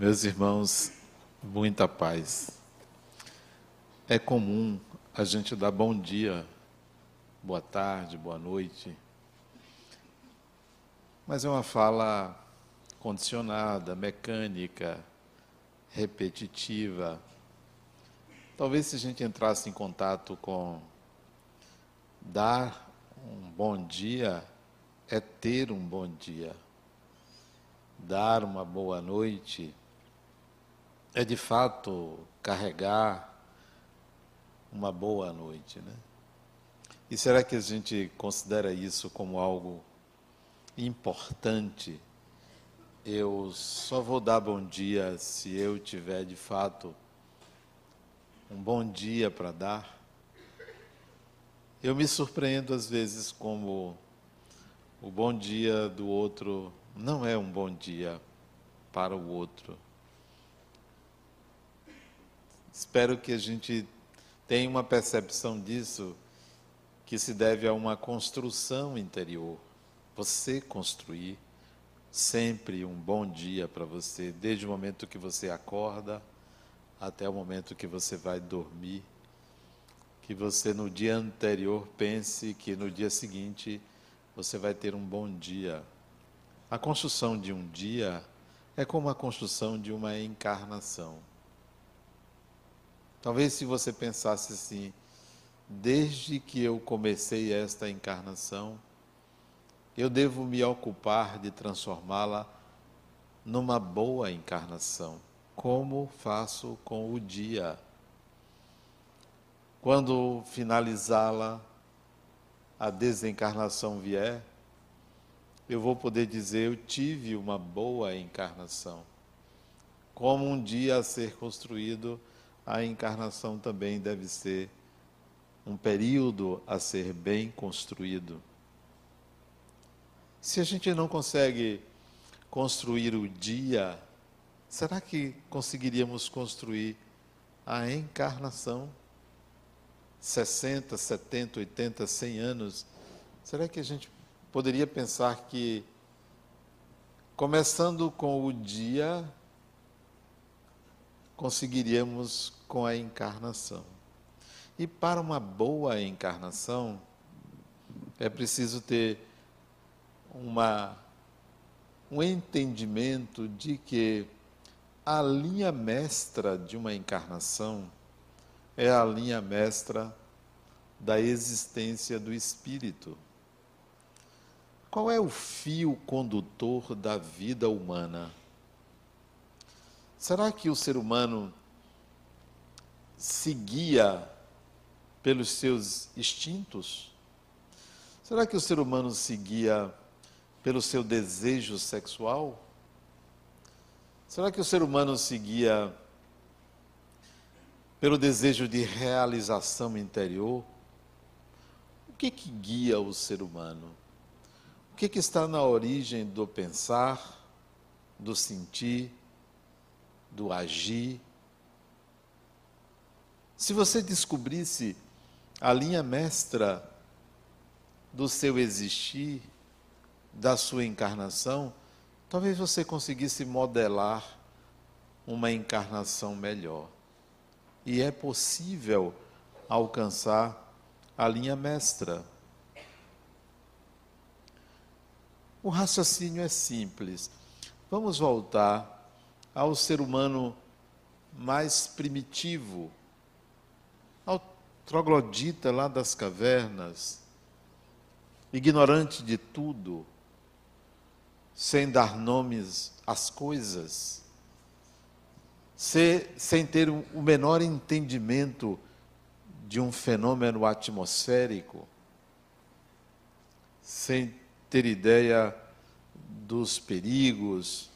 Meus irmãos, muita paz. É comum a gente dar bom dia, boa tarde, boa noite, mas é uma fala condicionada, mecânica, repetitiva. Talvez se a gente entrasse em contato com dar um bom dia, é ter um bom dia. Dar uma boa noite é de fato carregar uma boa noite, né? E será que a gente considera isso como algo importante? Eu só vou dar bom dia se eu tiver de fato um bom dia para dar. Eu me surpreendo às vezes como o bom dia do outro não é um bom dia para o outro. Espero que a gente tenha uma percepção disso que se deve a uma construção interior. Você construir sempre um bom dia para você, desde o momento que você acorda até o momento que você vai dormir. Que você no dia anterior pense que no dia seguinte você vai ter um bom dia. A construção de um dia é como a construção de uma encarnação. Talvez se você pensasse assim, desde que eu comecei esta encarnação, eu devo me ocupar de transformá-la numa boa encarnação, como faço com o dia. Quando finalizá-la, a desencarnação vier, eu vou poder dizer: eu tive uma boa encarnação. Como um dia a ser construído a encarnação também deve ser um período a ser bem construído. Se a gente não consegue construir o dia, será que conseguiríamos construir a encarnação? 60, 70, 80, 100 anos, será que a gente poderia pensar que, começando com o dia, conseguiríamos com a encarnação. E para uma boa encarnação, é preciso ter uma, um entendimento de que a linha mestra de uma encarnação é a linha mestra da existência do espírito. Qual é o fio condutor da vida humana? Será que o ser humano seguia pelos seus instintos? Será que o ser humano seguia pelo seu desejo sexual? Será que o ser humano seguia pelo desejo de realização interior? O que que guia o ser humano? O que que está na origem do pensar, do sentir, do agir. Se você descobrisse a linha mestra do seu existir, da sua encarnação, talvez você conseguisse modelar uma encarnação melhor. E é possível alcançar a linha mestra. O raciocínio é simples. Vamos voltar ao ser humano mais primitivo, ao troglodita lá das cavernas, ignorante de tudo, sem dar nomes às coisas, sem ter o menor entendimento de um fenômeno atmosférico, sem ter ideia dos perigos,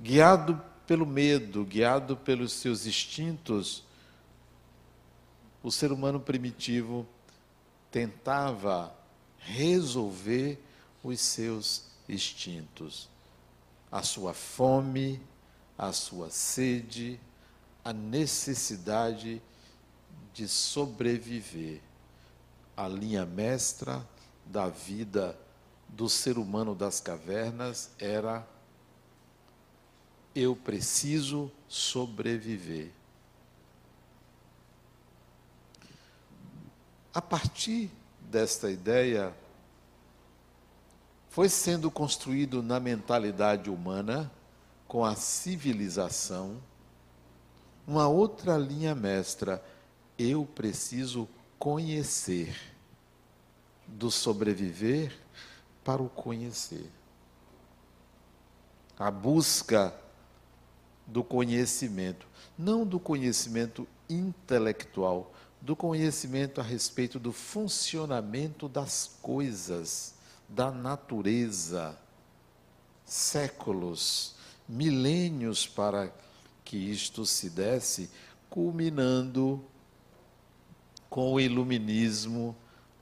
guiado pelo medo, guiado pelos seus instintos, o ser humano primitivo tentava resolver os seus instintos, a sua fome, a sua sede, a necessidade de sobreviver. A linha mestra da vida do ser humano das cavernas era eu preciso sobreviver. A partir desta ideia, foi sendo construído na mentalidade humana, com a civilização, uma outra linha mestra. Eu preciso conhecer, do sobreviver para o conhecer. A busca do conhecimento, não do conhecimento intelectual, do conhecimento a respeito do funcionamento das coisas, da natureza. Séculos, milênios para que isto se desse, culminando com o iluminismo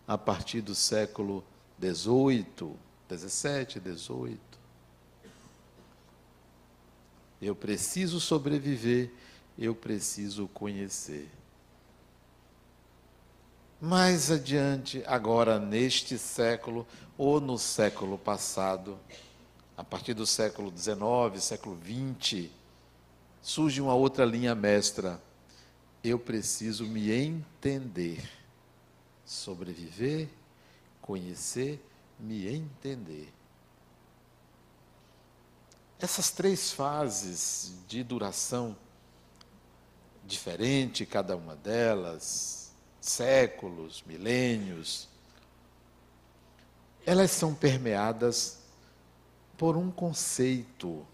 a partir do século XVIII, XVII, XVIII. Eu preciso sobreviver, eu preciso conhecer. Mais adiante, agora neste século ou no século passado, a partir do século XIX, século XX, surge uma outra linha mestra. Eu preciso me entender, sobreviver, conhecer, me entender. Essas três fases de duração, diferente cada uma delas, séculos, milênios, elas são permeadas por um conceito,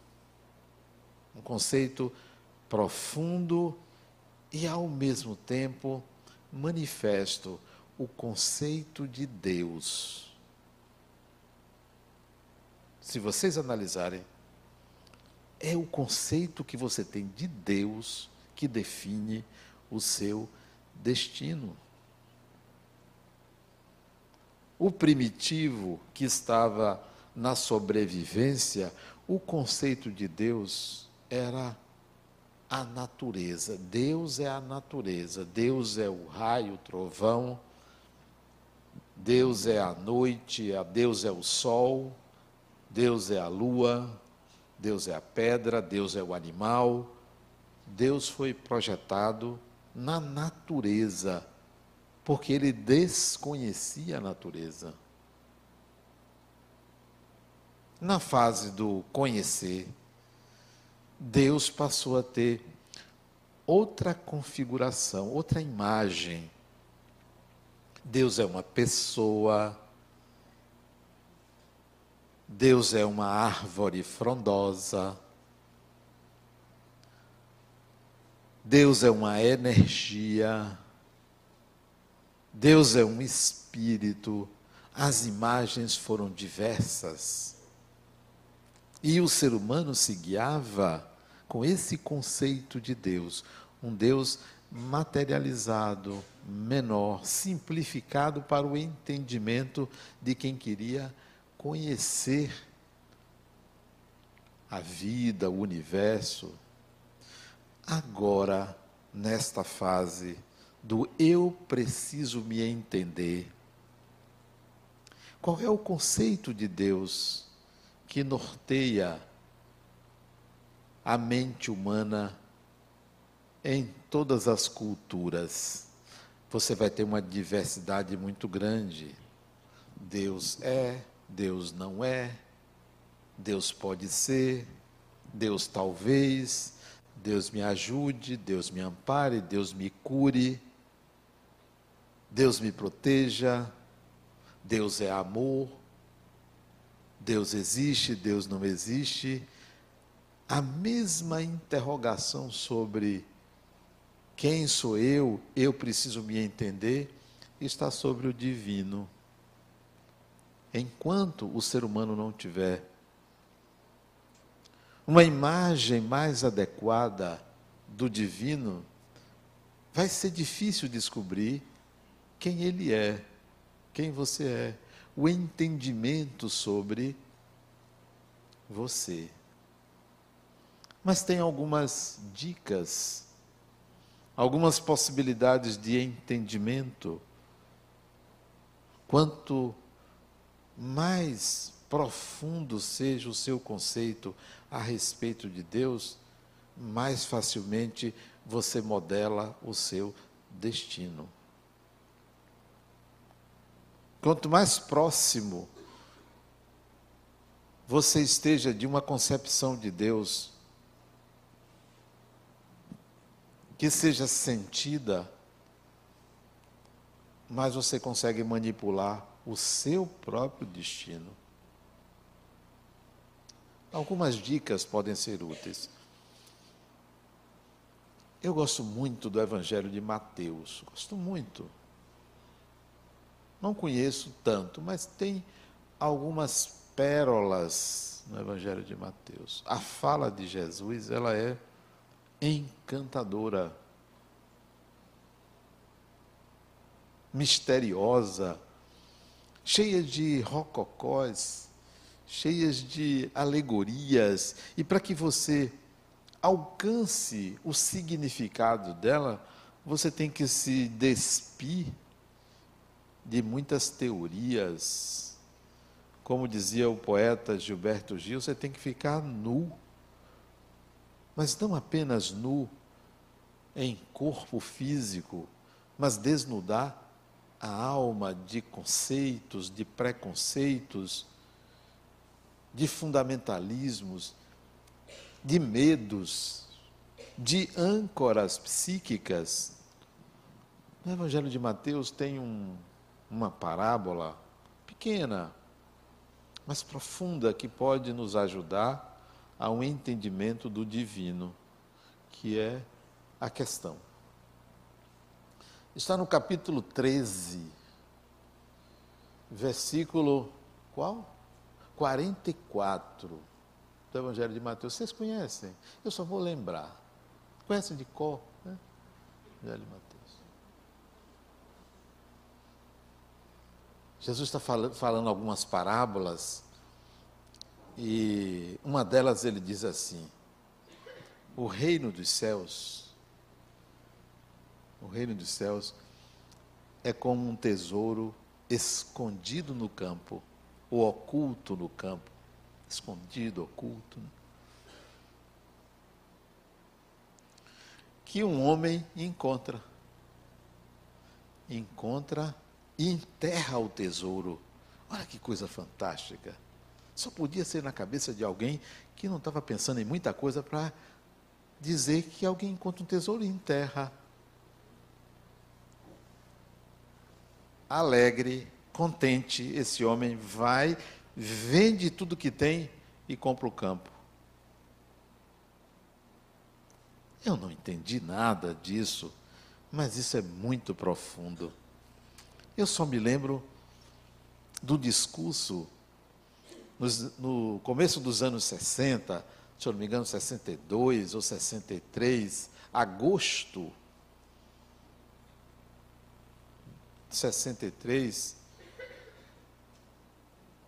um conceito profundo e, ao mesmo tempo, manifesto o conceito de Deus. Se vocês analisarem, é o conceito que você tem de Deus que define o seu destino. O primitivo que estava na sobrevivência, o conceito de Deus era a natureza. Deus é a natureza. Deus é o raio, o trovão. Deus é a noite, Deus é o sol, Deus é a lua, Deus é a pedra, Deus é o animal. Deus foi projetado na natureza, porque ele desconhecia a natureza. Na fase do conhecer, Deus passou a ter outra configuração, outra imagem. Deus é uma pessoa, Deus é uma árvore frondosa, Deus é uma energia, Deus é um espírito, as imagens foram diversas. E o ser humano se guiava com esse conceito de Deus, um Deus materializado, menor, simplificado para o entendimento de quem queria conhecer a vida, o universo, Agora, nesta fase do eu preciso me entender, qual é o conceito de Deus que norteia a mente humana em todas as culturas? Você vai ter uma diversidade muito grande. Deus é, Deus não é, Deus pode ser, Deus talvez, Deus me ajude, Deus me ampare, Deus me cure, Deus me proteja, Deus é amor, Deus existe, Deus não existe. A mesma interrogação sobre quem sou eu, eu preciso me entender, está sobre o divino. Enquanto o ser humano não tiver uma imagem mais adequada do divino, vai ser difícil descobrir quem ele é, quem você é, o entendimento sobre você. Mas tem algumas dicas, algumas possibilidades de entendimento. Quanto mais profundo seja o seu conceito a respeito de Deus, mais facilmente você modela o seu destino. Quanto mais próximo você esteja de uma concepção de Deus que seja sentida, mais você consegue manipular o seu próprio destino. Algumas dicas podem ser úteis. Eu gosto muito do Evangelho de Mateus, gosto muito. Não conheço tanto, mas tem algumas pérolas no Evangelho de Mateus. A fala de Jesus, ela é encantadora, misteriosa, cheia de rococós, cheias de alegorias, e para que você alcance o significado dela, você tem que se despir de muitas teorias. Como dizia o poeta Gilberto Gil, você tem que ficar nu. Mas não apenas nu em corpo físico, mas desnudar a alma de conceitos, de preconceitos, de fundamentalismos, de medos, de âncoras psíquicas. No Evangelho de Mateus tem um, uma parábola pequena, mas profunda, que pode nos ajudar a um entendimento do divino, que é a questão. Está no capítulo 13, versículo qual? 44 do Evangelho de Mateus. Vocês conhecem? Eu só vou lembrar. Conhecem de cor, né? Evangelho de Mateus. Jesus está falando, falando algumas parábolas e uma delas ele diz assim: o reino dos céus, o reino dos céus é como um tesouro escondido no campo, ou oculto no campo, escondido, oculto. Que um homem encontra, encontra e enterra o tesouro. Olha que coisa fantástica. Só podia ser na cabeça de alguém que não estava pensando em muita coisa para dizer que alguém encontra um tesouro e enterra. Alegre, contente, esse homem vai, vende tudo que tem e compra o campo. Eu não entendi nada disso, mas isso é muito profundo. Eu só me lembro do discurso no começo dos anos 60, se eu não me engano, 62 ou 63, agosto de 63,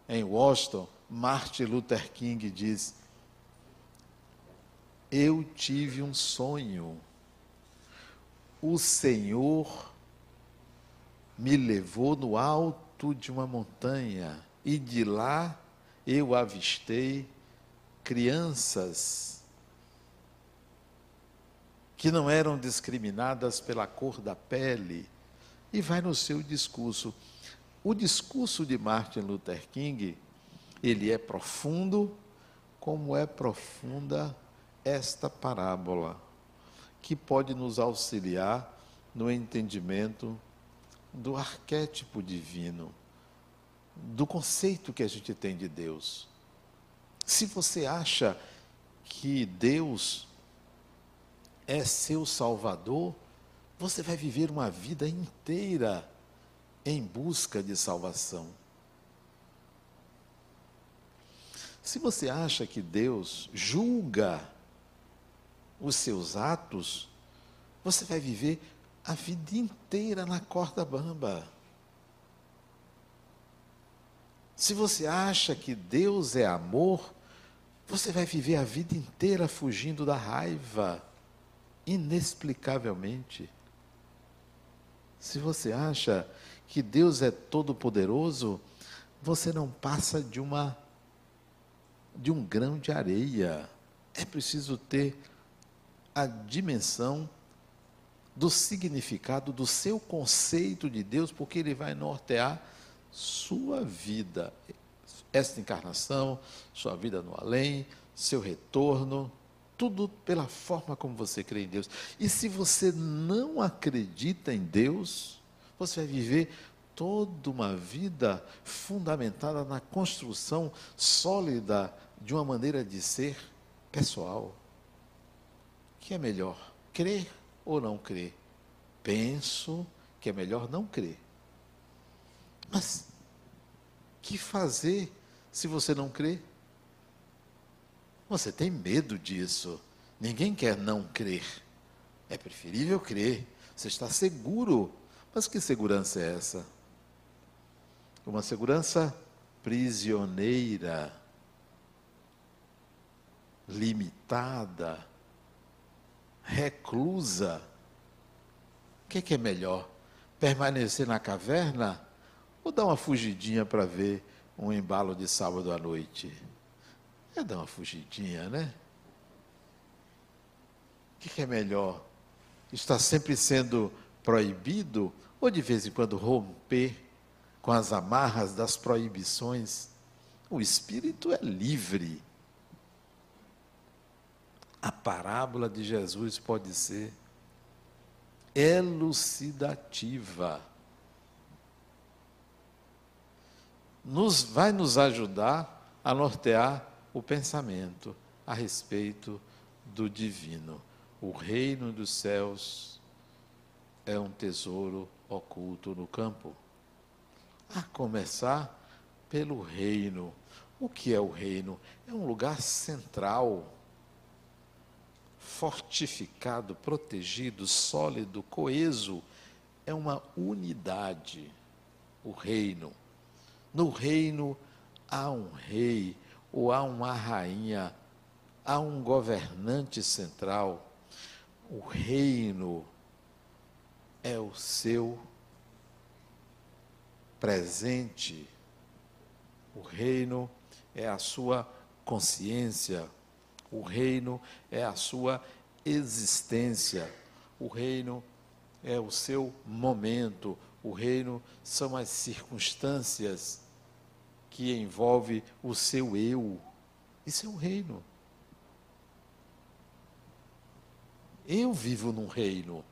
em Washington, Martin Luther King diz: Eu tive um sonho. O Senhor me levou no alto de uma montanha e de lá eu avistei crianças que não eram discriminadas pela cor da pele. E vai no seu discurso. O discurso de Martin Luther King, ele é profundo, como é profunda esta parábola, que pode nos auxiliar no entendimento do arquétipo divino do conceito que a gente tem de Deus. Se você acha que Deus é seu Salvador, você vai viver uma vida inteira em busca de salvação. Se você acha que Deus julga os seus atos, você vai viver a vida inteira na corda bamba. Se você acha que Deus é amor, você vai viver a vida inteira fugindo da raiva, inexplicavelmente. Se você acha que Deus é todo-poderoso, você não passa de uma de um grão de areia. É preciso ter a dimensão do significado do seu conceito de Deus, porque ele vai nortear sua vida, esta encarnação, sua vida no além, seu retorno, tudo pela forma como você crê em Deus. E se você não acredita em Deus, você vai viver toda uma vida fundamentada na construção sólida de uma maneira de ser pessoal. O que é melhor, crer ou não crer? Penso que é melhor não crer. Mas que fazer se você não crê? Você tem medo disso. Ninguém quer não crer. É preferível crer. Você está seguro. Mas que segurança é essa? Uma segurança prisioneira, limitada, reclusa. O que é, que é melhor? Permanecer na caverna ou dar uma fugidinha para ver um embalo de sábado à noite? É dar uma fugidinha, né? O que é melhor? Está sempre sendo proibido ou de vez em quando romper com as amarras das proibições? O espírito é livre. A parábola de Jesus pode ser elucidativa. Nos vai nos ajudar a nortear o pensamento a respeito do divino. O reino dos céus é um tesouro oculto no campo. A começar pelo reino. O que é o reino? É um lugar central, fortificado, protegido, sólido, coeso. É uma unidade. O reino. No reino há um rei, ou há uma rainha, há um governante central. O reino é o seu presente. O reino é a sua consciência. O reino é a sua existência. O reino é o seu momento. O reino são as circunstâncias que envolve o seu eu. Isso é um reino. Eu vivo num reino.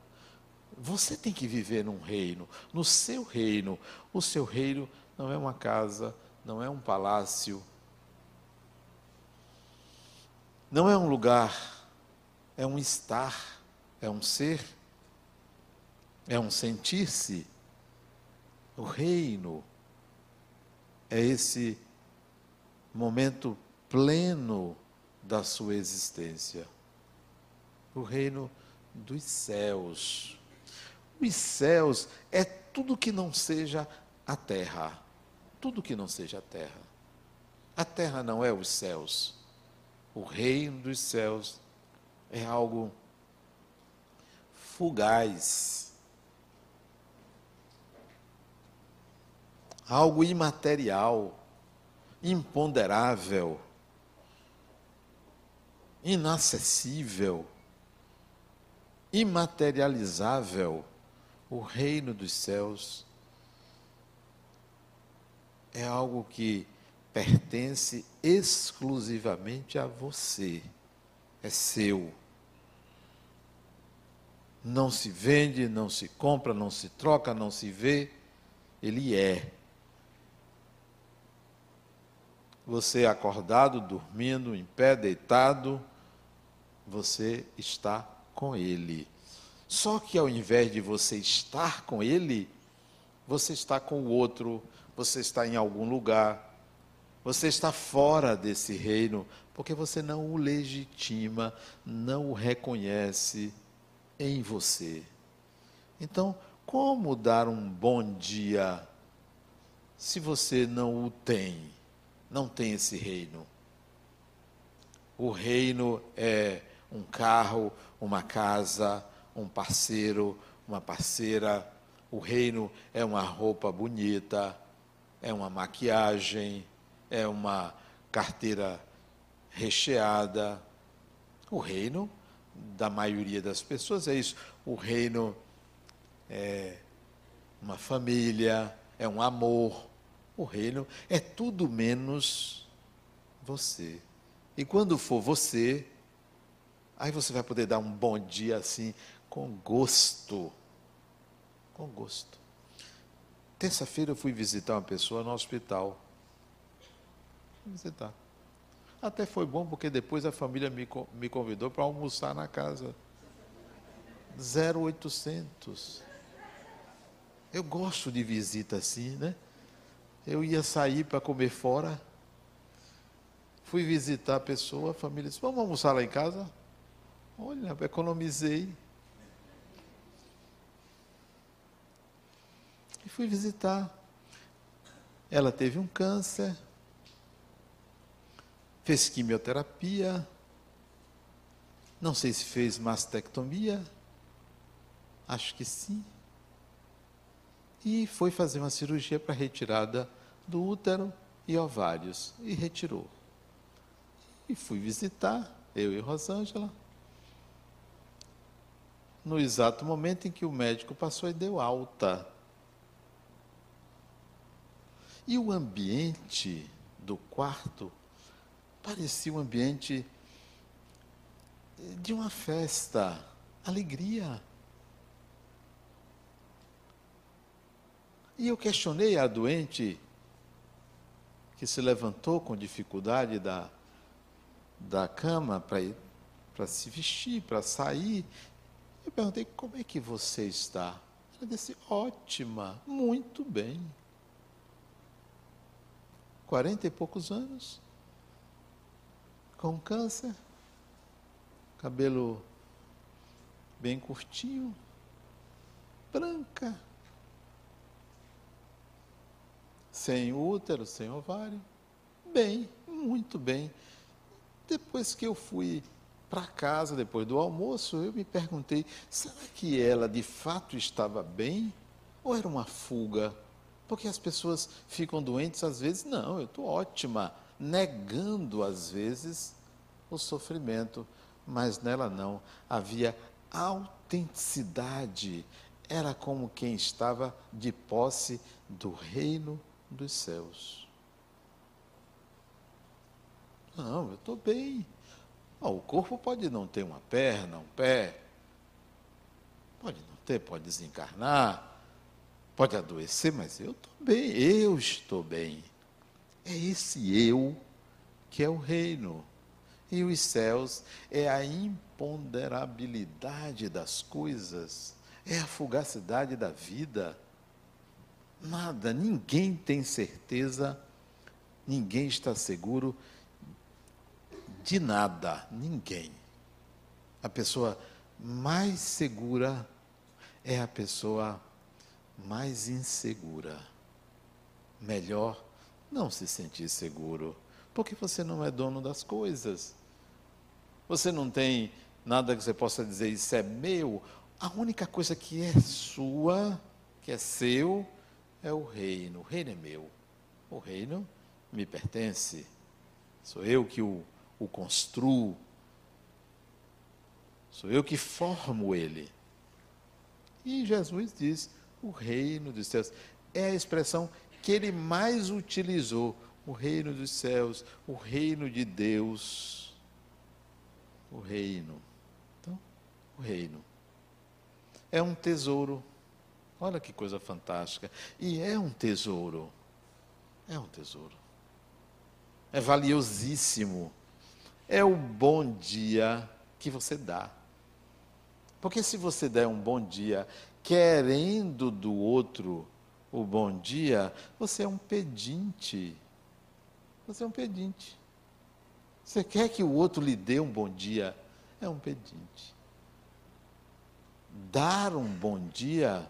Você tem que viver num reino, no seu reino. O seu reino não é uma casa, não é um palácio, não é um lugar, é um estar, é um ser, é um sentir-se. O reino é esse momento pleno da sua existência. O reino dos céus. Os céus é tudo que não seja a terra. Tudo que não seja a terra. A terra não é os céus. O reino dos céus é algo fugaz algo imaterial, imponderável, inacessível, imaterializável. O reino dos céus é algo que pertence exclusivamente a você, é seu. Não se vende, não se compra, não se troca, não se vê, ele é você acordado, dormindo, em pé, deitado, você está com Ele. Só que ao invés de você estar com Ele, você está com o outro, você está em algum lugar, você está fora desse reino, porque você não o legitima, não o reconhece em você. Então, como dar um bom dia se você não o tem? Não tem esse reino. O reino é um carro, uma casa, um parceiro, uma parceira. O reino é uma roupa bonita, é uma maquiagem, é uma carteira recheada. O reino da maioria das pessoas é isso. O reino é uma família, é um amor. O reino é tudo menos você. E quando for você, aí você vai poder dar um bom dia assim, com gosto. Com gosto. Terça-feira eu fui visitar uma pessoa no hospital. Fui visitar. Até foi bom porque depois a família me, me convidou para almoçar na casa. 0800. Eu gosto de visita assim, né? Eu ia sair para comer fora. Fui visitar a pessoa, a família disse: Vamos almoçar lá em casa? Olha, economizei. E fui visitar. Ela teve um câncer, fez quimioterapia, não sei se fez mastectomia, acho que sim. E foi fazer uma cirurgia para retirada do útero e ovários, e retirou. E fui visitar, eu e Rosângela. No exato momento em que o médico passou e deu alta. E o ambiente do quarto parecia um ambiente de uma festa, alegria. E eu questionei a doente que se levantou com dificuldade da, da cama para se vestir, para sair. Eu perguntei, como é que você está? Ela disse, ótima, muito bem. Quarenta e poucos anos, com câncer, cabelo bem curtinho, branca, sem útero, sem ovário. Bem, muito bem. Depois que eu fui para casa, depois do almoço, eu me perguntei: será que ela de fato estava bem? Ou era uma fuga? Porque as pessoas ficam doentes às vezes, não, eu estou ótima, negando às vezes o sofrimento, mas nela não. Havia autenticidade, era como quem estava de posse do reino dos céus. Não, eu estou bem. o corpo pode não ter uma perna, um pé, pode não ter, pode desencarnar, pode adoecer, mas eu estou bem, eu estou bem. É esse eu que é o reino. E os céus é a imponderabilidade das coisas, é a fugacidade da vida. Nada, ninguém tem certeza, ninguém está seguro de nada, ninguém. A pessoa mais segura é a pessoa mais insegura. Melhor não se sentir seguro, porque você não é dono das coisas. Você não tem nada que você possa dizer, isso é meu. A única coisa que é sua, que é seu, é o reino. O reino é meu. O reino me pertence. Sou eu que o, o construo. Sou eu que formo ele. E Jesus diz: o reino dos céus. É a expressão que ele mais utilizou. O reino dos céus, o reino de Deus. O reino. Então, o reino. É um tesouro Olha que coisa fantástica. E é um tesouro. É um tesouro. É valiosíssimo. É o bom dia que você dá. Porque se você der um bom dia querendo do outro o bom dia, você é um pedinte. Você é um pedinte. Você quer que o outro lhe dê um bom dia, é um pedinte. Dar um bom dia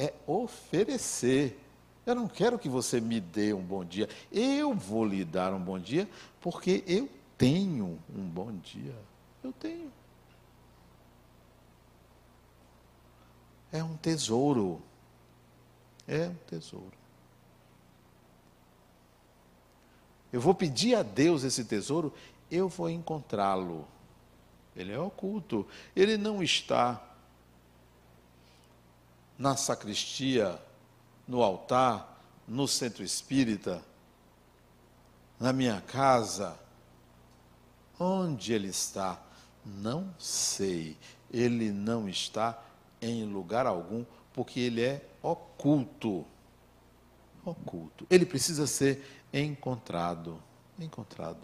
é oferecer. Eu não quero que você me dê um bom dia. Eu vou lhe dar um bom dia porque eu tenho um bom dia. Eu tenho. É um tesouro. É um tesouro. Eu vou pedir a Deus esse tesouro eu vou encontrá-lo. Ele é oculto. Ele não está na sacristia, no altar, no centro espírita, na minha casa. Onde ele está? Não sei. Ele não está em lugar algum, porque ele é oculto. Oculto. Ele precisa ser encontrado. Encontrado.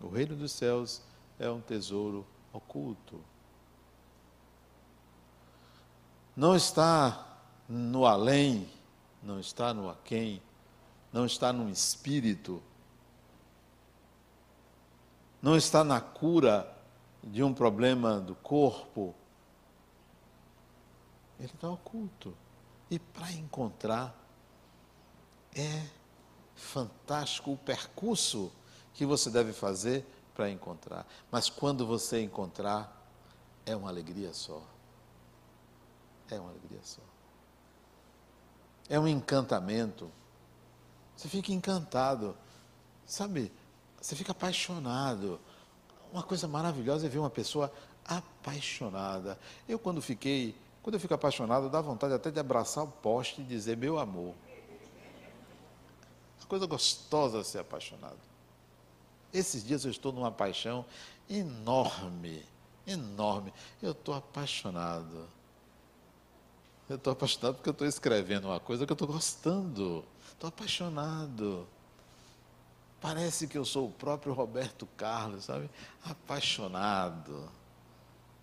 O reino dos céus é um tesouro oculto. Não está no além, não está no aquém, não está no espírito, não está na cura de um problema do corpo. Ele está oculto. E para encontrar, é fantástico o percurso que você deve fazer para encontrar. Mas quando você encontrar, é uma alegria só. É uma alegria só. É um encantamento. Você fica encantado. Sabe? Você fica apaixonado. Uma coisa maravilhosa é ver uma pessoa apaixonada. Eu quando fiquei, quando eu fico apaixonado, dá vontade até de abraçar o poste e dizer meu amor. Uma coisa gostosa ser apaixonado. Esses dias eu estou numa paixão enorme, enorme. Eu estou apaixonado. Eu estou apaixonado porque eu estou escrevendo uma coisa que eu estou gostando. Estou apaixonado. Parece que eu sou o próprio Roberto Carlos, sabe? Apaixonado.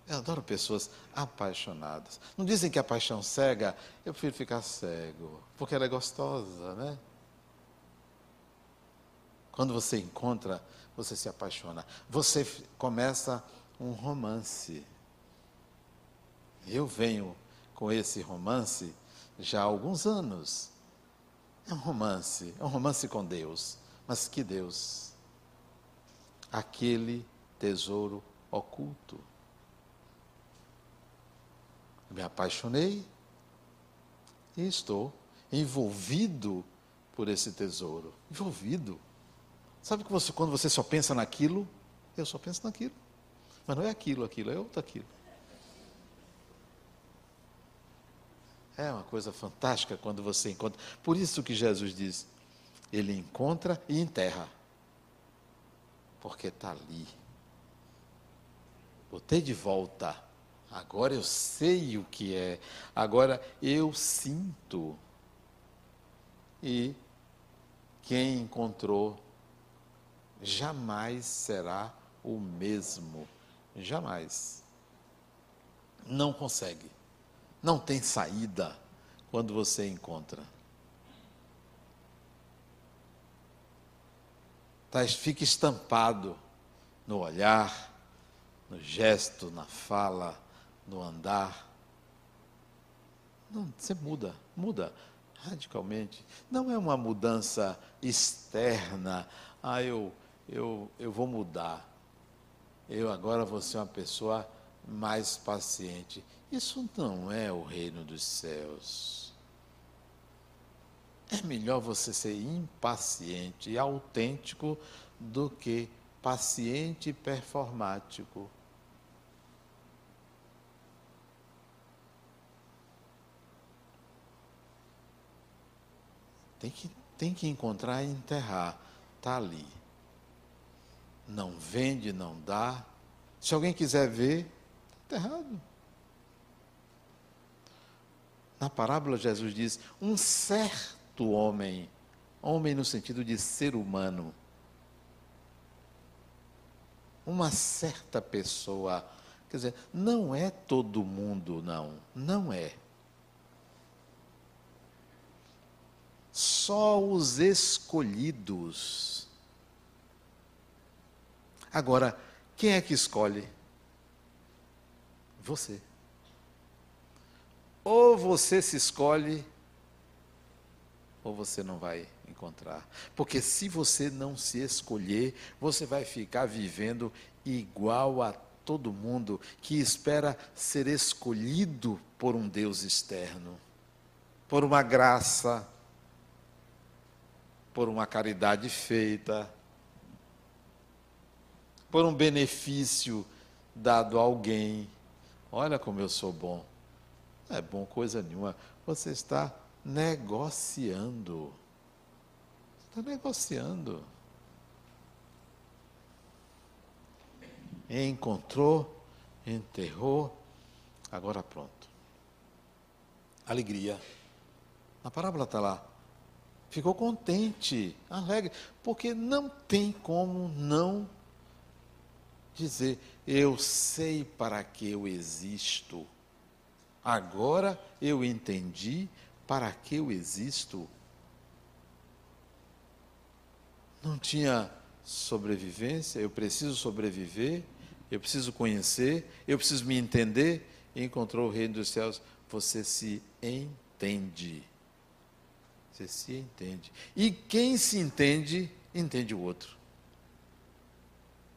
Eu adoro pessoas apaixonadas. Não dizem que a paixão cega? Eu prefiro ficar cego, porque ela é gostosa, né? Quando você encontra, você se apaixona. Você começa um romance. Eu venho com esse romance já há alguns anos. É um romance, é um romance com Deus. Mas que Deus? Aquele tesouro oculto. Me apaixonei e estou envolvido por esse tesouro. Envolvido. Sabe que você, quando você só pensa naquilo, eu só penso naquilo. Mas não é aquilo, aquilo, é outro aquilo. É uma coisa fantástica quando você encontra. Por isso que Jesus diz: Ele encontra e enterra. Porque está ali. Botei de volta. Agora eu sei o que é. Agora eu sinto. E quem encontrou jamais será o mesmo. Jamais. Não consegue. Não tem saída quando você encontra. Tá, fica estampado no olhar, no gesto, na fala, no andar. Não, você muda, muda radicalmente. Não é uma mudança externa. Ah, eu eu, eu vou mudar. Eu agora vou ser uma pessoa mais paciente. Isso não é o reino dos céus. É melhor você ser impaciente e autêntico do que paciente e performático. Tem que, tem que encontrar e enterrar. Está ali não vende, não dá. Se alguém quiser ver, está errado. Na parábola, Jesus diz: um certo homem, homem no sentido de ser humano, uma certa pessoa, quer dizer, não é todo mundo, não, não é. Só os escolhidos Agora, quem é que escolhe? Você. Ou você se escolhe, ou você não vai encontrar. Porque se você não se escolher, você vai ficar vivendo igual a todo mundo que espera ser escolhido por um Deus externo, por uma graça, por uma caridade feita por um benefício dado a alguém. Olha como eu sou bom. Não é bom coisa nenhuma. Você está negociando. Está negociando. Encontrou, enterrou, agora pronto. Alegria. A parábola está lá. Ficou contente, alegre, porque não tem como não dizer: Eu sei para que eu existo. Agora eu entendi para que eu existo. Não tinha sobrevivência, eu preciso sobreviver, eu preciso conhecer, eu preciso me entender. E encontrou o reino dos céus, você se entende. Você se entende. E quem se entende, entende o outro.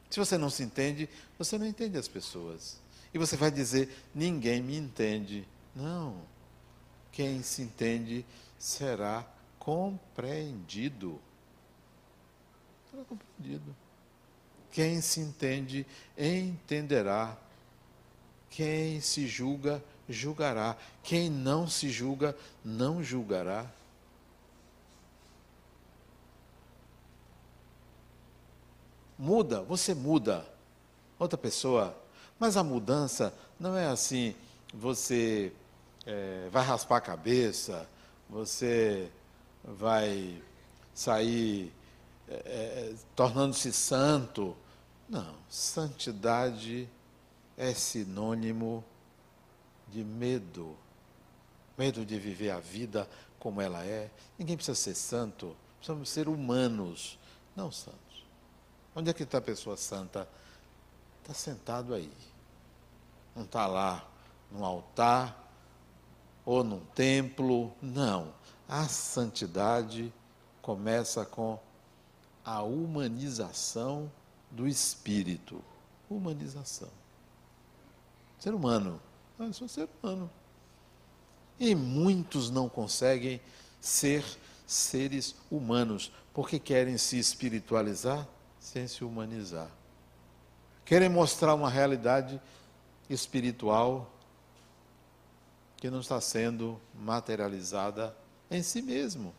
Se você não se entende, você não entende as pessoas. E você vai dizer: ninguém me entende. Não. Quem se entende será compreendido. Será compreendido. Quem se entende, entenderá. Quem se julga, julgará. Quem não se julga, não julgará. muda, você muda. Outra pessoa. Mas a mudança não é assim, você é, vai raspar a cabeça, você vai sair é, é, tornando-se santo. Não, santidade é sinônimo de medo. Medo de viver a vida como ela é. Ninguém precisa ser santo, precisamos ser humanos, não santos. Onde é que está a pessoa santa? Está sentado aí. Não está lá no altar ou num templo. Não. A santidade começa com a humanização do espírito. Humanização. Ser humano. Ah, eu sou ser humano. E muitos não conseguem ser seres humanos porque querem se espiritualizar sem se humanizar. Querem mostrar uma realidade espiritual que não está sendo materializada em si mesmo.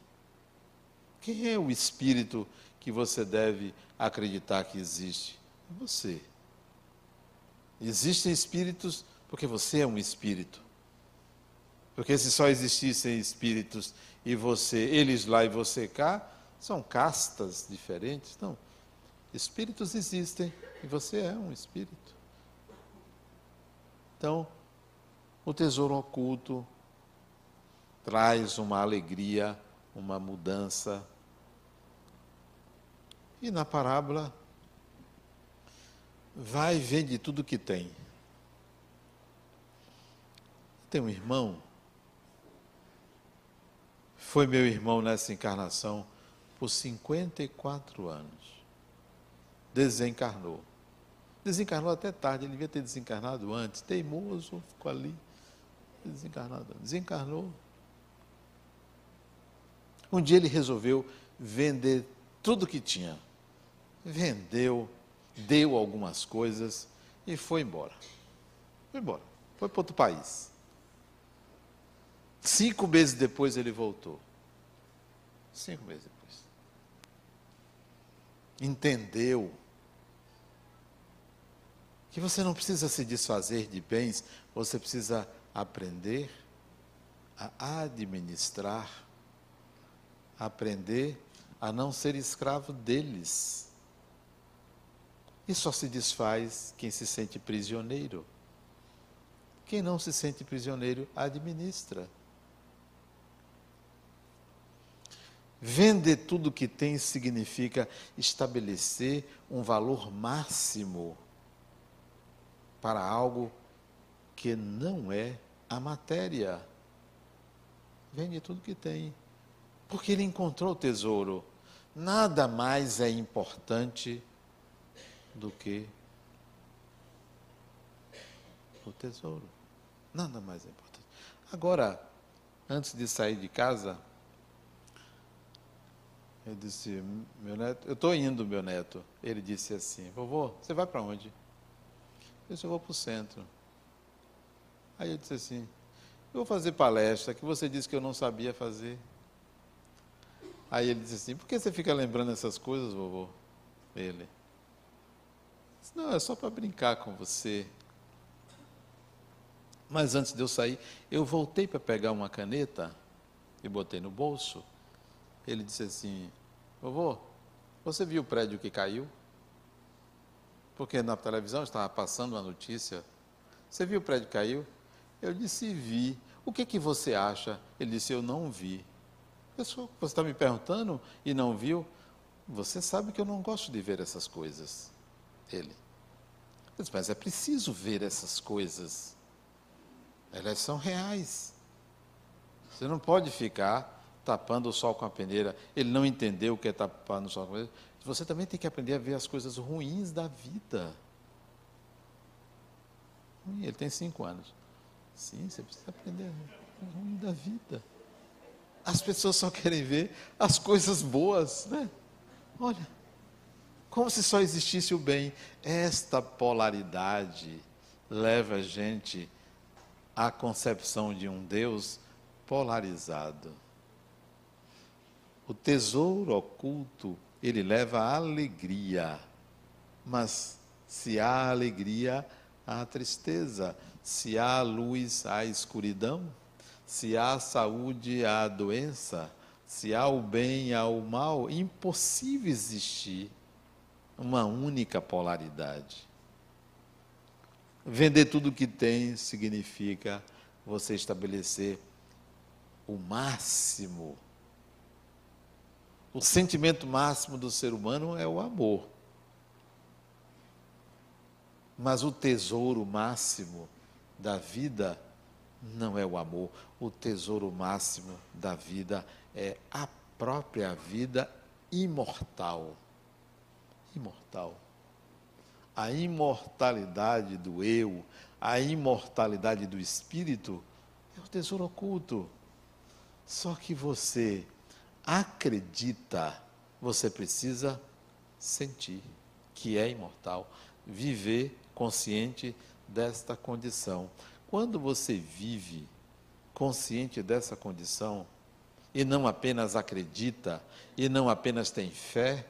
Quem é o espírito que você deve acreditar que existe? Você. Existem espíritos porque você é um espírito. Porque se só existissem espíritos e você, eles lá e você cá, são castas diferentes. Não. Espíritos existem e você é um espírito. Então, o tesouro oculto traz uma alegria, uma mudança. E na parábola, vai e vende tudo que tem. Tem um irmão, foi meu irmão nessa encarnação por 54 anos desencarnou. Desencarnou até tarde, ele devia ter desencarnado antes. Teimoso, ficou ali, desencarnado. Desencarnou. Um dia ele resolveu vender tudo que tinha. Vendeu, deu algumas coisas e foi embora. Foi embora. Foi para outro país. Cinco meses depois ele voltou. Cinco meses depois. Entendeu que você não precisa se desfazer de bens, você precisa aprender a administrar, aprender a não ser escravo deles. E só se desfaz quem se sente prisioneiro. Quem não se sente prisioneiro, administra. Vender tudo que tem significa estabelecer um valor máximo para algo que não é a matéria. Vende tudo que tem. Porque ele encontrou o tesouro. Nada mais é importante do que o tesouro. Nada mais é importante. Agora, antes de sair de casa, Eu disse, meu neto, eu estou indo, meu neto. Ele disse assim, vovô, você vai para onde? Eu disse, eu vou para o centro. Aí eu disse assim, eu vou fazer palestra que você disse que eu não sabia fazer. Aí ele disse assim, por que você fica lembrando essas coisas, vovô? Ele. Disse, não, é só para brincar com você. Mas antes de eu sair, eu voltei para pegar uma caneta e botei no bolso. Ele disse assim: Vovô, você viu o prédio que caiu? Porque na televisão estava passando uma notícia. Você viu o prédio caiu? Eu disse: Vi. O que, que você acha? Ele disse: Eu não vi. Pessoal, você está me perguntando e não viu? Você sabe que eu não gosto de ver essas coisas. Ele. Eu disse, mas é preciso ver essas coisas. Elas são reais. Você não pode ficar tapando o sol com a peneira. Ele não entendeu o que é tapar no sol com a peneira. Você também tem que aprender a ver as coisas ruins da vida. Ele tem cinco anos. Sim, você precisa aprender o ruim da vida. As pessoas só querem ver as coisas boas, né? Olha, como se só existisse o bem. Esta polaridade leva a gente à concepção de um Deus polarizado. O tesouro oculto, ele leva alegria. Mas se há alegria, há tristeza. Se há luz, há escuridão. Se há saúde, há doença. Se há o bem, há o mal. Impossível existir uma única polaridade. Vender tudo o que tem significa você estabelecer o máximo o sentimento máximo do ser humano é o amor. Mas o tesouro máximo da vida não é o amor. O tesouro máximo da vida é a própria vida imortal. Imortal. A imortalidade do eu, a imortalidade do espírito é o tesouro oculto. Só que você acredita, você precisa sentir que é imortal, viver consciente desta condição. Quando você vive consciente dessa condição, e não apenas acredita, e não apenas tem fé,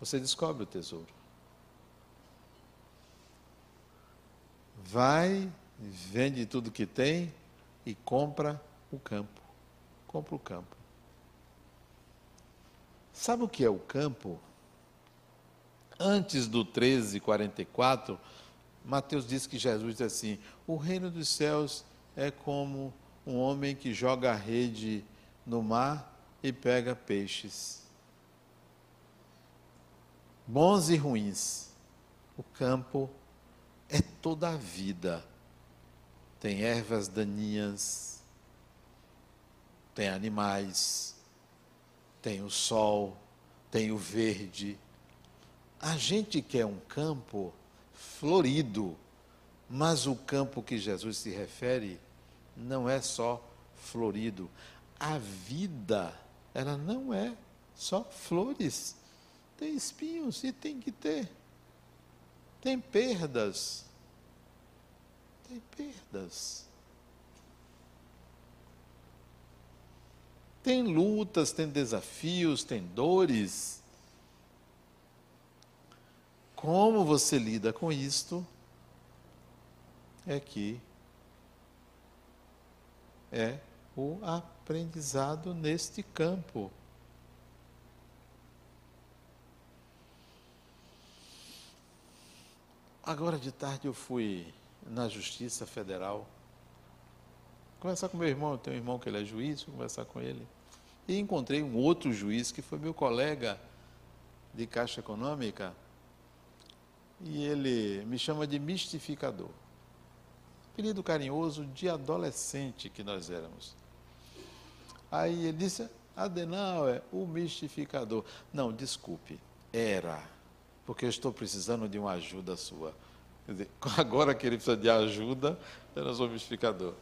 você descobre o tesouro. Vai, vende tudo que tem e compra o campo compra o campo. Sabe o que é o campo? Antes do 1344, Mateus diz que Jesus diz assim: O reino dos céus é como um homem que joga a rede no mar e pega peixes. Bons e ruins. O campo é toda a vida. Tem ervas daninhas, tem animais, tem o sol, tem o verde. A gente quer um campo florido, mas o campo que Jesus se refere não é só florido. A vida, ela não é só flores. Tem espinhos e tem que ter. Tem perdas. Tem perdas. Tem lutas, tem desafios, tem dores. Como você lida com isto é que é o aprendizado neste campo. Agora de tarde eu fui na Justiça Federal conversar com meu irmão, eu tenho um irmão que ele é juiz, fui conversar com ele. E encontrei um outro juiz que foi meu colega de Caixa Econômica, e ele me chama de mistificador. Apelido carinhoso de adolescente que nós éramos. Aí ele disse, Adenauer, o mistificador. Não, desculpe, era, porque eu estou precisando de uma ajuda sua. Quer dizer, agora que ele precisa de ajuda, não sou mistificador.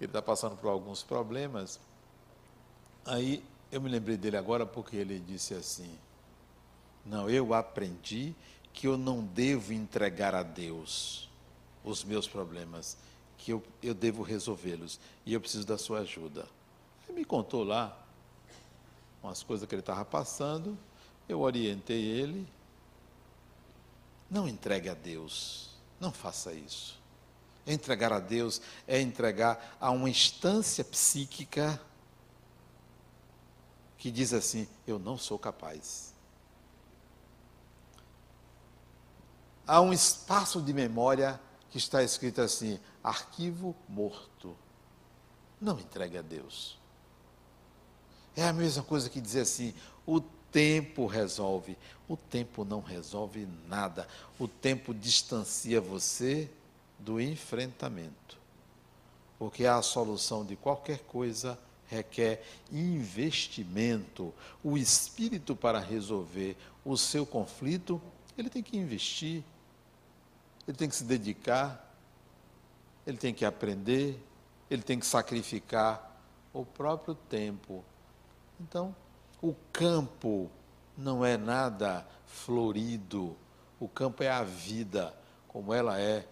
Ele está passando por alguns problemas Aí eu me lembrei dele agora porque ele disse assim: Não, eu aprendi que eu não devo entregar a Deus os meus problemas, que eu, eu devo resolvê-los e eu preciso da sua ajuda. Ele me contou lá umas coisas que ele estava passando, eu orientei ele. Não entregue a Deus, não faça isso. Entregar a Deus é entregar a uma instância psíquica que diz assim: Eu não sou capaz. Há um espaço de memória que está escrito assim: arquivo morto. Não entregue a Deus. É a mesma coisa que dizer assim: o tempo resolve. O tempo não resolve nada. O tempo distancia você do enfrentamento. Porque a solução de qualquer coisa requer investimento. O espírito, para resolver o seu conflito, ele tem que investir, ele tem que se dedicar, ele tem que aprender, ele tem que sacrificar o próprio tempo. Então, o campo não é nada florido, o campo é a vida, como ela é.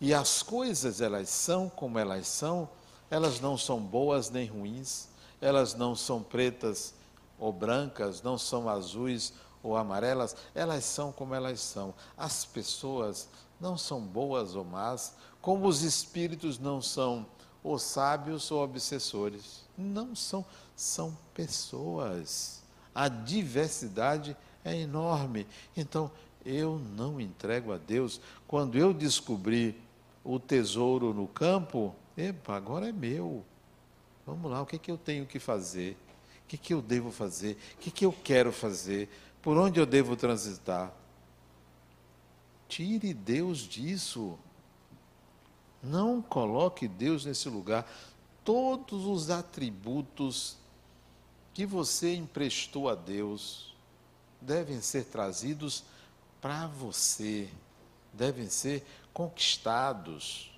E as coisas, elas são como elas são, elas não são boas nem ruins, elas não são pretas ou brancas, não são azuis ou amarelas, elas são como elas são. As pessoas não são boas ou más, como os espíritos não são ou sábios ou obsessores. Não são, são pessoas. A diversidade é enorme. Então, eu não entrego a Deus. Quando eu descobri o tesouro no campo, epa, agora é meu. Vamos lá, o que, é que eu tenho que fazer? O que, é que eu devo fazer? O que, é que eu quero fazer? Por onde eu devo transitar? Tire Deus disso. Não coloque Deus nesse lugar. Todos os atributos que você emprestou a Deus devem ser trazidos para você, devem ser conquistados.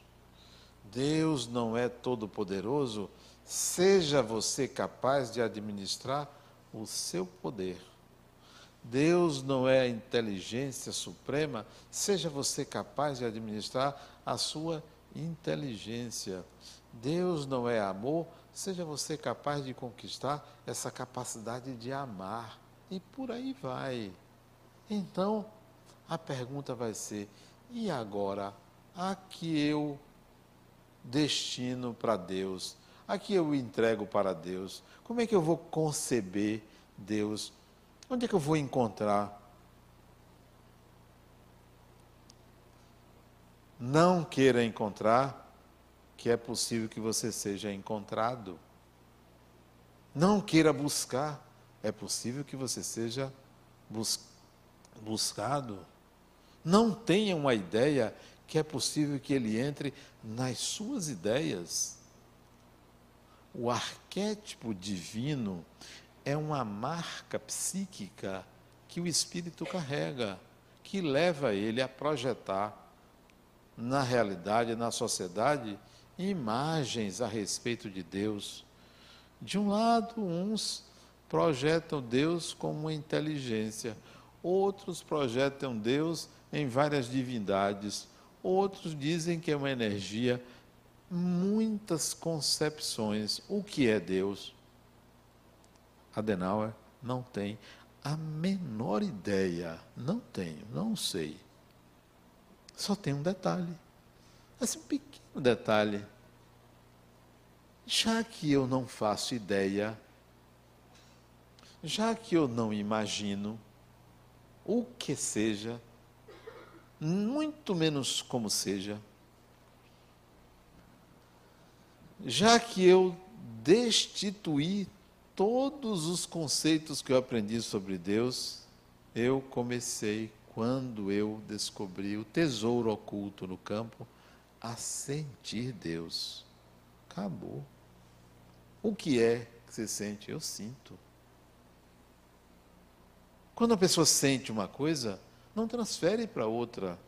Deus não é todo-poderoso, seja você capaz de administrar o seu poder. Deus não é a inteligência suprema, seja você capaz de administrar a sua inteligência. Deus não é amor, seja você capaz de conquistar essa capacidade de amar. E por aí vai. Então, a pergunta vai ser: e agora, a que eu destino para Deus? A que eu entrego para Deus? Como é que eu vou conceber Deus? Onde é que eu vou encontrar? Não queira encontrar, que é possível que você seja encontrado. Não queira buscar, é possível que você seja bus buscado. Não tenha uma ideia que é possível que ele entre nas suas ideias. O arquétipo divino é uma marca psíquica que o espírito carrega, que leva ele a projetar na realidade, na sociedade, imagens a respeito de Deus. De um lado, uns projetam Deus como inteligência, outros projetam Deus em várias divindades, outros dizem que é uma energia, muitas concepções. O que é Deus? Adenauer não tem a menor ideia. Não tenho, não sei. Só tem um detalhe. Esse um pequeno detalhe. Já que eu não faço ideia, já que eu não imagino o que seja, muito menos como seja, já que eu destituí todos os conceitos que eu aprendi sobre Deus, eu comecei, quando eu descobri o tesouro oculto no campo, a sentir Deus. Acabou. O que é que você sente? Eu sinto. Quando a pessoa sente uma coisa, não transfere para outra.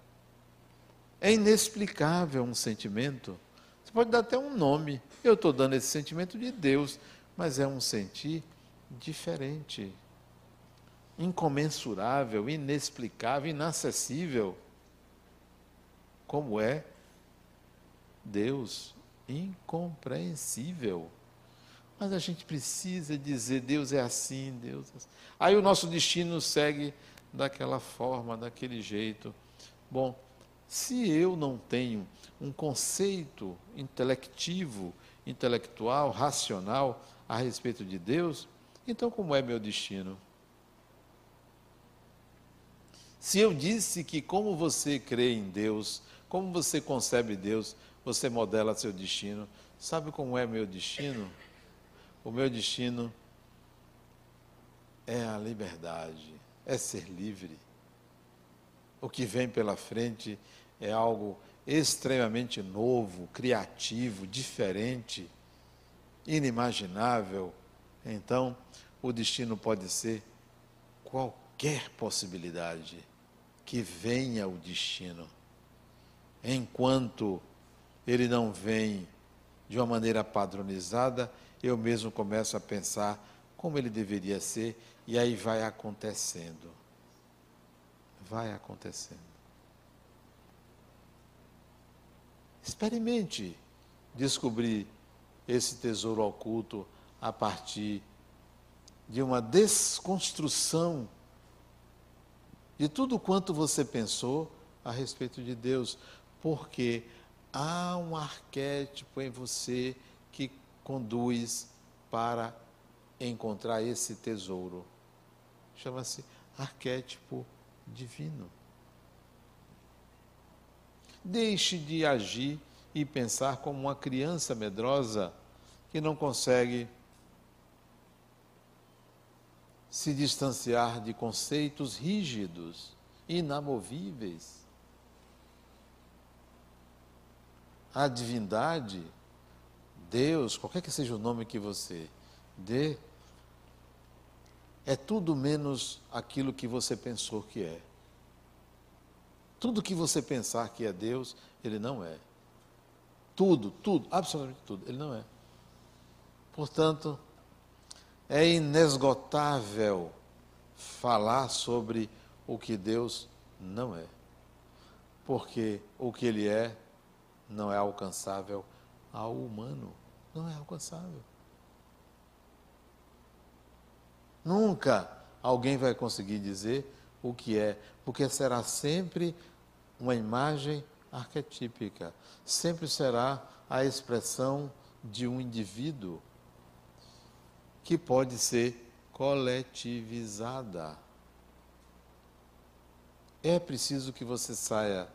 É inexplicável um sentimento. Você pode dar até um nome. Eu estou dando esse sentimento de Deus. mas é um sentir diferente, incomensurável, inexplicável, inacessível, como é Deus, incompreensível. Mas a gente precisa dizer: Deus é assim, Deus é assim. Aí o nosso destino segue daquela forma, daquele jeito. Bom, se eu não tenho um conceito intelectivo, intelectual, racional a respeito de Deus, então como é meu destino? Se eu disse que como você crê em Deus, como você concebe Deus, você modela seu destino, sabe como é meu destino? O meu destino é a liberdade, é ser livre. O que vem pela frente é algo extremamente novo, criativo, diferente, inimaginável. Então, o destino pode ser qualquer possibilidade que venha o destino. Enquanto ele não vem de uma maneira padronizada, eu mesmo começo a pensar como ele deveria ser, e aí vai acontecendo. Vai acontecendo. Experimente descobrir esse tesouro oculto a partir de uma desconstrução de tudo quanto você pensou a respeito de Deus, porque há um arquétipo em você que conduz para encontrar esse tesouro. Chama-se arquétipo divino. Deixe de agir e pensar como uma criança medrosa que não consegue se distanciar de conceitos rígidos, inamovíveis. A divindade Deus, qualquer que seja o nome que você dê, é tudo menos aquilo que você pensou que é. Tudo que você pensar que é Deus, ele não é. Tudo, tudo, absolutamente tudo, ele não é. Portanto, é inesgotável falar sobre o que Deus não é. Porque o que ele é não é alcançável ao humano não é alcançável. Nunca alguém vai conseguir dizer o que é, porque será sempre uma imagem arquetípica, sempre será a expressão de um indivíduo que pode ser coletivizada. É preciso que você saia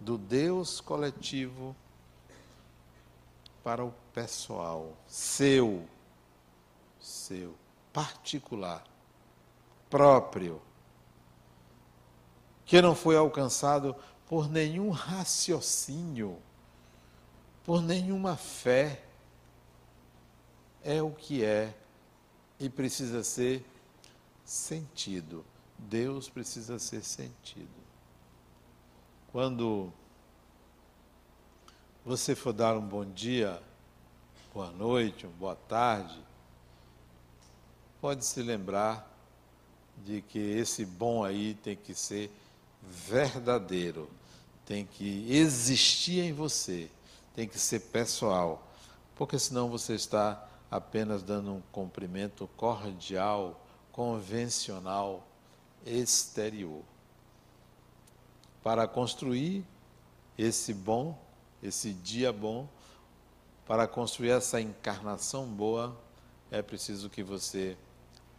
do Deus coletivo para o pessoal, seu, seu, particular, próprio, que não foi alcançado por nenhum raciocínio, por nenhuma fé. É o que é e precisa ser sentido. Deus precisa ser sentido. Quando você for dar um bom dia, boa noite, uma boa tarde, pode se lembrar de que esse bom aí tem que ser verdadeiro, tem que existir em você, tem que ser pessoal, porque senão você está apenas dando um cumprimento cordial, convencional, exterior. Para construir esse bom esse dia bom, para construir essa encarnação boa, é preciso que você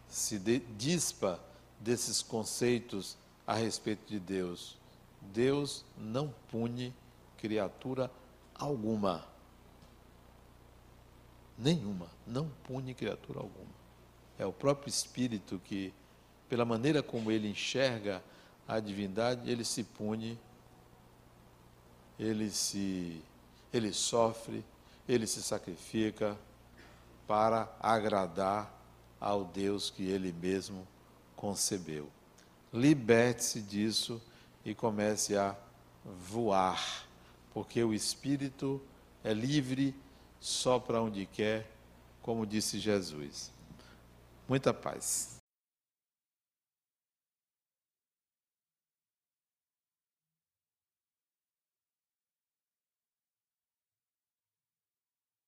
se dispa desses conceitos a respeito de Deus. Deus não pune criatura alguma. Nenhuma. Não pune criatura alguma. É o próprio Espírito que, pela maneira como ele enxerga a divindade, ele se pune ele se ele sofre, ele se sacrifica para agradar ao Deus que ele mesmo concebeu. Liberte-se disso e comece a voar, porque o espírito é livre só para onde quer, como disse Jesus. Muita paz.